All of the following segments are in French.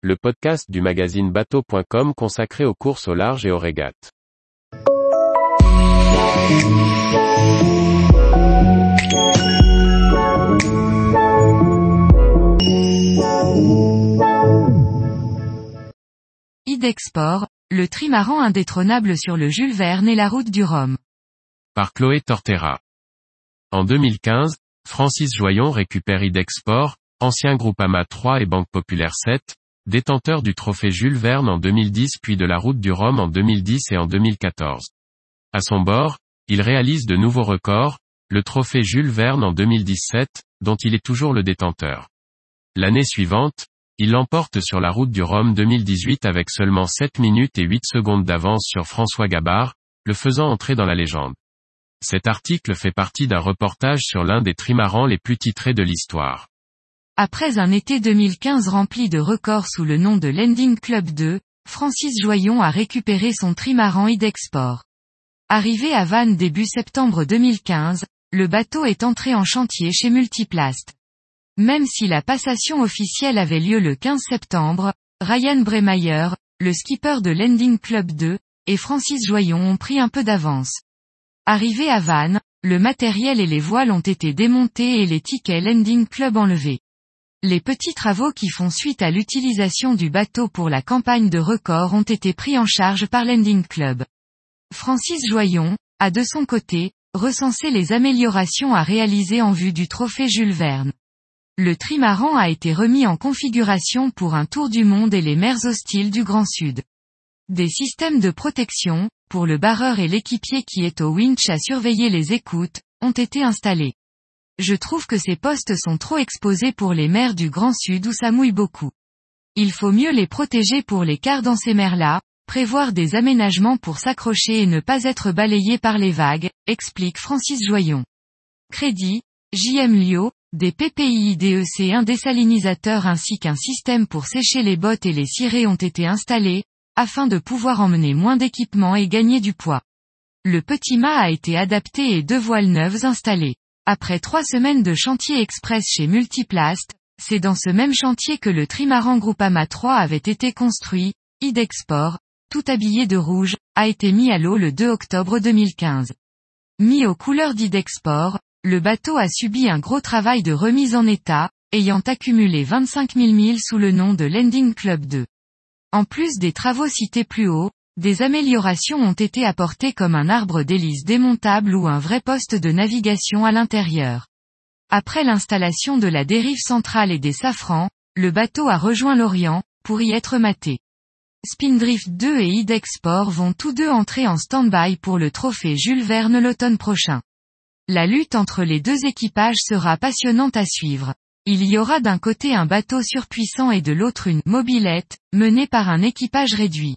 le podcast du magazine bateau.com consacré aux courses au large et aux régates. Idexport, le trimaran indétrônable sur le Jules Verne et la route du Rhum. Par Chloé Tortera. En 2015, Francis Joyon récupère Idexport, ancien Groupama 3 et Banque Populaire 7, détenteur du trophée Jules Verne en 2010 puis de la route du Rhum en 2010 et en 2014. À son bord, il réalise de nouveaux records, le trophée Jules Verne en 2017, dont il est toujours le détenteur. L'année suivante, il l'emporte sur la route du Rhum 2018 avec seulement 7 minutes et 8 secondes d'avance sur François Gabard, le faisant entrer dans la légende. Cet article fait partie d'un reportage sur l'un des trimarans les plus titrés de l'histoire. Après un été 2015 rempli de records sous le nom de Landing Club 2, Francis Joyon a récupéré son trimaran Idexport. Arrivé à Vannes début septembre 2015, le bateau est entré en chantier chez Multiplast. Même si la passation officielle avait lieu le 15 septembre, Ryan Bremeyer, le skipper de Landing Club 2, et Francis Joyon ont pris un peu d'avance. Arrivé à Vannes, le matériel et les voiles ont été démontés et les tickets Landing Club enlevés. Les petits travaux qui font suite à l'utilisation du bateau pour la campagne de record ont été pris en charge par Landing Club. Francis Joyon, a de son côté, recensé les améliorations à réaliser en vue du trophée Jules Verne. Le trimaran a été remis en configuration pour un tour du monde et les mers hostiles du Grand Sud. Des systèmes de protection, pour le barreur et l'équipier qui est au winch à surveiller les écoutes, ont été installés. Je trouve que ces postes sont trop exposés pour les mers du Grand Sud où ça mouille beaucoup. Il faut mieux les protéger pour les quarts dans ces mers-là, prévoir des aménagements pour s'accrocher et ne pas être balayé par les vagues, explique Francis Joyon. Crédit, JM Lio, des PPI DEC un désalinisateur ainsi qu'un système pour sécher les bottes et les cirés ont été installés, afin de pouvoir emmener moins d'équipement et gagner du poids. Le petit mât a été adapté et deux voiles neuves installées. Après trois semaines de chantier express chez Multiplast, c'est dans ce même chantier que le trimaran Groupama 3 avait été construit, Idexport, tout habillé de rouge, a été mis à l'eau le 2 octobre 2015. Mis aux couleurs d'Idexport, le bateau a subi un gros travail de remise en état, ayant accumulé 25 000 milles sous le nom de Landing Club 2. En plus des travaux cités plus haut, des améliorations ont été apportées comme un arbre d'hélice démontable ou un vrai poste de navigation à l'intérieur. Après l'installation de la dérive centrale et des safrans, le bateau a rejoint l'Orient, pour y être maté. Spindrift 2 et Idexport vont tous deux entrer en stand-by pour le trophée Jules Verne l'automne prochain. La lutte entre les deux équipages sera passionnante à suivre. Il y aura d'un côté un bateau surpuissant et de l'autre une mobilette, menée par un équipage réduit.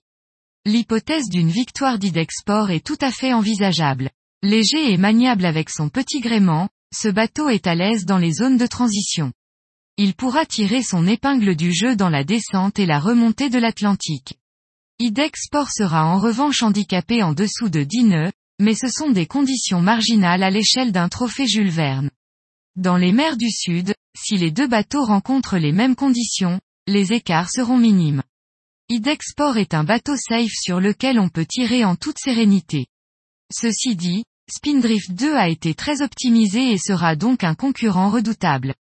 L'hypothèse d'une victoire d'Idexport est tout à fait envisageable. Léger et maniable avec son petit gréement, ce bateau est à l'aise dans les zones de transition. Il pourra tirer son épingle du jeu dans la descente et la remontée de l'Atlantique. Idexport sera en revanche handicapé en dessous de 10 nœuds, mais ce sont des conditions marginales à l'échelle d'un trophée Jules Verne. Dans les mers du Sud, si les deux bateaux rencontrent les mêmes conditions, les écarts seront minimes. Idexport est un bateau safe sur lequel on peut tirer en toute sérénité. Ceci dit, Spindrift 2 a été très optimisé et sera donc un concurrent redoutable.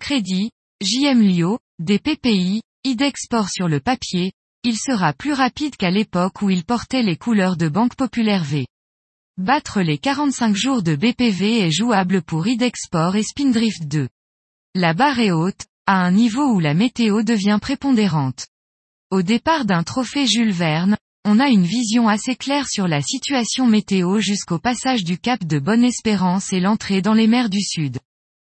Crédit, JM Lio, des PPI, Idexport sur le papier, il sera plus rapide qu'à l'époque où il portait les couleurs de Banque Populaire V. Battre les 45 jours de BPV est jouable pour Idexport et Spindrift 2. La barre est haute, à un niveau où la météo devient prépondérante. Au départ d'un trophée Jules Verne, on a une vision assez claire sur la situation météo jusqu'au passage du cap de Bonne-Espérance et l'entrée dans les mers du Sud.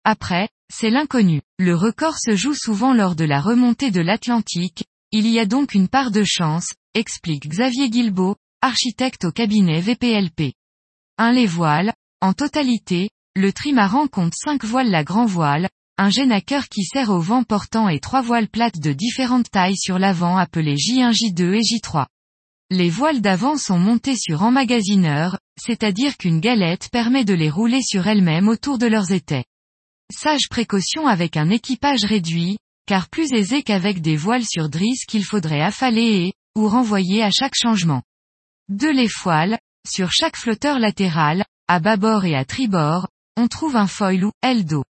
Après, c'est l'inconnu. Le record se joue souvent lors de la remontée de l'Atlantique, il y a donc une part de chance, explique Xavier Guilbeault, architecte au cabinet VPLP. 1 les voiles, en totalité, le trimaran compte 5 voiles la grand voile, un génaqueur qui sert au vent portant et 3 voiles plates de différentes tailles sur l'avant appelées J1, J2 et J3. Les voiles d'avant sont montées sur emmagasineur, c'est-à-dire qu'une galette permet de les rouler sur elles-mêmes autour de leurs étais. Sage précaution avec un équipage réduit, car plus aisé qu'avec des voiles sur drisse qu'il faudrait affaler et, ou renvoyer à chaque changement. Deux les foiles, sur chaque flotteur latéral, à bâbord et à tribord, on trouve un foil ou aile d'eau.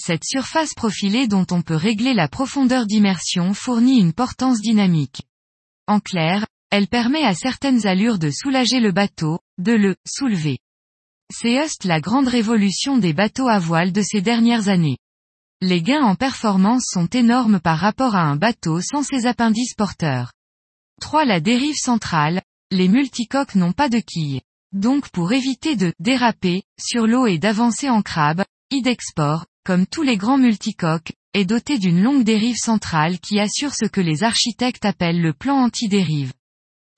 Cette surface profilée dont on peut régler la profondeur d'immersion fournit une portance dynamique. En clair, elle permet à certaines allures de soulager le bateau, de le soulever. C'est juste la grande révolution des bateaux à voile de ces dernières années. Les gains en performance sont énormes par rapport à un bateau sans ses appendices porteurs. 3. La dérive centrale, les multicoques n'ont pas de quilles. Donc pour éviter de déraper sur l'eau et d'avancer en crabe, Idexport, comme tous les grands multicoques, est doté d'une longue dérive centrale qui assure ce que les architectes appellent le plan anti-dérive.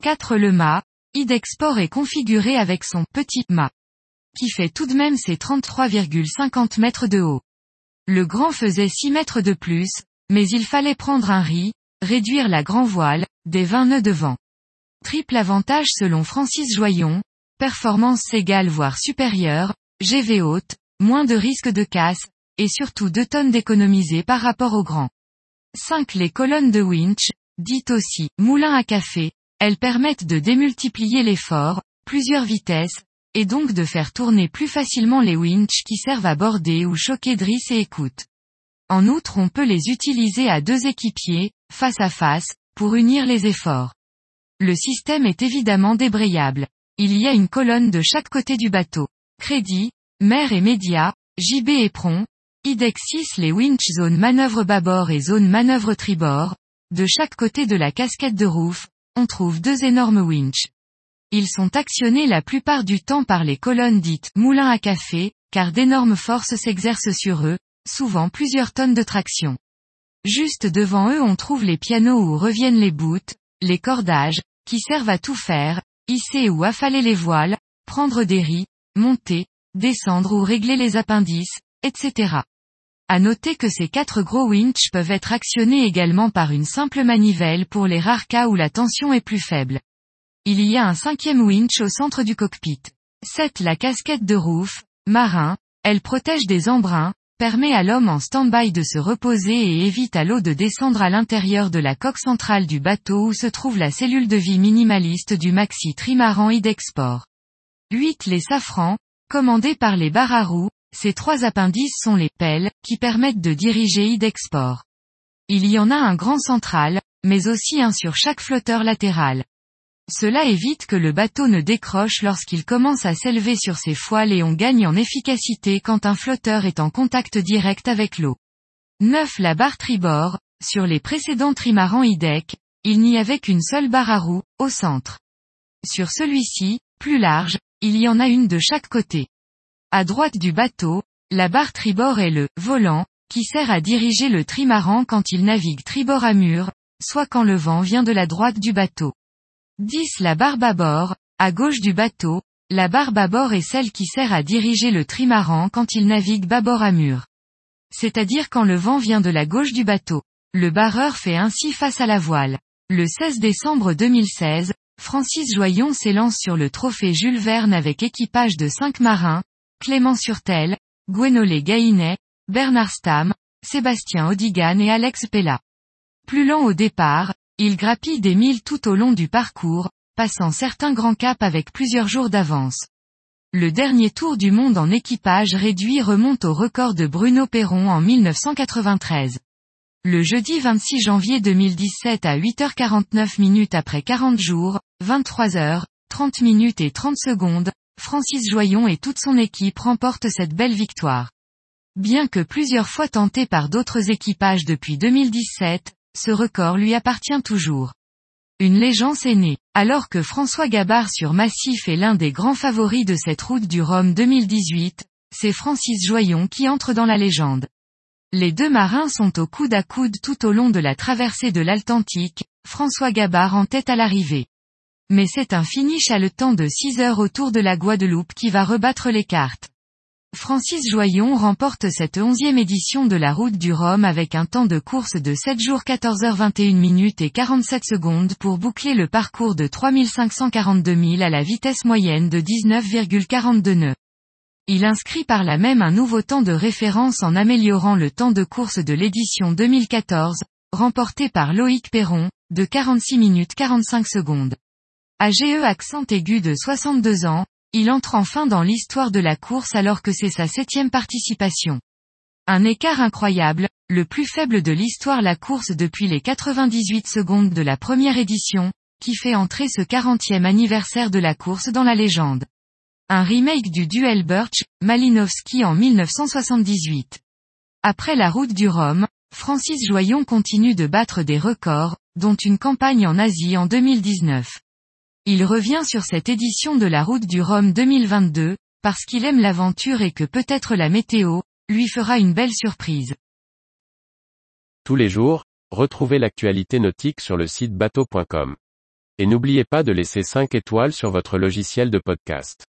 4. Le mât, Idexport est configuré avec son petit mât, qui fait tout de même ses 33,50 mètres de haut. Le grand faisait 6 mètres de plus, mais il fallait prendre un riz, réduire la grand voile, des 20 nœuds de vent. Triple avantage selon Francis Joyon, performance égale voire supérieure, GV haute, moins de risque de casse, et surtout 2 tonnes d'économiser par rapport au grand. 5. Les colonnes de winch, dites aussi moulin à café, elles permettent de démultiplier l'effort, plusieurs vitesses, et donc de faire tourner plus facilement les winches qui servent à border ou choquer drisse et écoute. En outre on peut les utiliser à deux équipiers, face à face, pour unir les efforts. Le système est évidemment débrayable. Il y a une colonne de chaque côté du bateau. Crédit, mer et média, JB et Pron, IDEX 6 les winch zone manœuvre bâbord et zone manœuvre tribord. De chaque côté de la casquette de roof, on trouve deux énormes winches. Ils sont actionnés la plupart du temps par les colonnes dites moulins à café, car d'énormes forces s'exercent sur eux, souvent plusieurs tonnes de traction. Juste devant eux on trouve les pianos où reviennent les boots, les cordages, qui servent à tout faire, hisser ou affaler les voiles, prendre des riz, monter, descendre ou régler les appendices, etc. À noter que ces quatre gros winches peuvent être actionnés également par une simple manivelle pour les rares cas où la tension est plus faible. Il y a un cinquième winch au centre du cockpit. 7. La casquette de roof, marin, elle protège des embruns, permet à l'homme en stand-by de se reposer et évite à l'eau de descendre à l'intérieur de la coque centrale du bateau où se trouve la cellule de vie minimaliste du maxi trimaran Idexport. 8. Les safrans, commandés par les barres ces trois appendices sont les pelles, qui permettent de diriger Idexport. Il y en a un grand central, mais aussi un sur chaque flotteur latéral. Cela évite que le bateau ne décroche lorsqu'il commence à s'élever sur ses foiles et on gagne en efficacité quand un flotteur est en contact direct avec l'eau. 9. La barre tribord, sur les précédents trimarans IDEC, il n'y avait qu'une seule barre à roue, au centre. Sur celui-ci, plus large, il y en a une de chaque côté. À droite du bateau, la barre tribord est le volant, qui sert à diriger le trimaran quand il navigue tribord à mur, soit quand le vent vient de la droite du bateau. 10. La barre bâbord, à gauche du bateau, la barre bâbord est celle qui sert à diriger le trimaran quand il navigue bâbord à mur. C'est-à-dire quand le vent vient de la gauche du bateau. Le barreur fait ainsi face à la voile. Le 16 décembre 2016, Francis Joyon s'élance sur le trophée Jules Verne avec équipage de cinq marins, Clément Surtel, Gwenolé Gainet, Bernard Stam, Sébastien Odigan et Alex Pella. Plus lent au départ, il grappille des milles tout au long du parcours, passant certains grands caps avec plusieurs jours d'avance. Le dernier tour du monde en équipage réduit remonte au record de Bruno Perron en 1993. Le jeudi 26 janvier 2017 à 8h49 minutes après 40 jours, 23 h 30 minutes et 30 secondes, Francis Joyon et toute son équipe remportent cette belle victoire. Bien que plusieurs fois tenté par d'autres équipages depuis 2017, ce record lui appartient toujours. Une légende est née. Alors que François Gabard sur Massif est l'un des grands favoris de cette route du Rhum 2018, c'est Francis Joyon qui entre dans la légende. Les deux marins sont au coude à coude tout au long de la traversée de l'Atlantique, François Gabard en tête à l'arrivée mais c'est un finish à le temps de 6 heures autour de la Guadeloupe qui va rebattre les cartes. Francis Joyon remporte cette onzième édition de la route du Rhum avec un temps de course de 7 jours 14h21 minutes et 47 secondes pour boucler le parcours de 3542 000 à la vitesse moyenne de 19,42 nœuds. Il inscrit par là même un nouveau temps de référence en améliorant le temps de course de l'édition 2014, remporté par Loïc Perron, de 46 minutes 45 secondes. AGE accent aigu de 62 ans, il entre enfin dans l'histoire de la course alors que c'est sa septième participation. Un écart incroyable, le plus faible de l'histoire la course depuis les 98 secondes de la première édition, qui fait entrer ce 40e anniversaire de la course dans la légende. Un remake du duel Birch, Malinowski en 1978. Après la route du Rhum, Francis Joyon continue de battre des records, dont une campagne en Asie en 2019. Il revient sur cette édition de la route du Rhum 2022, parce qu'il aime l'aventure et que peut-être la météo, lui fera une belle surprise. Tous les jours, retrouvez l'actualité nautique sur le site bateau.com. Et n'oubliez pas de laisser 5 étoiles sur votre logiciel de podcast.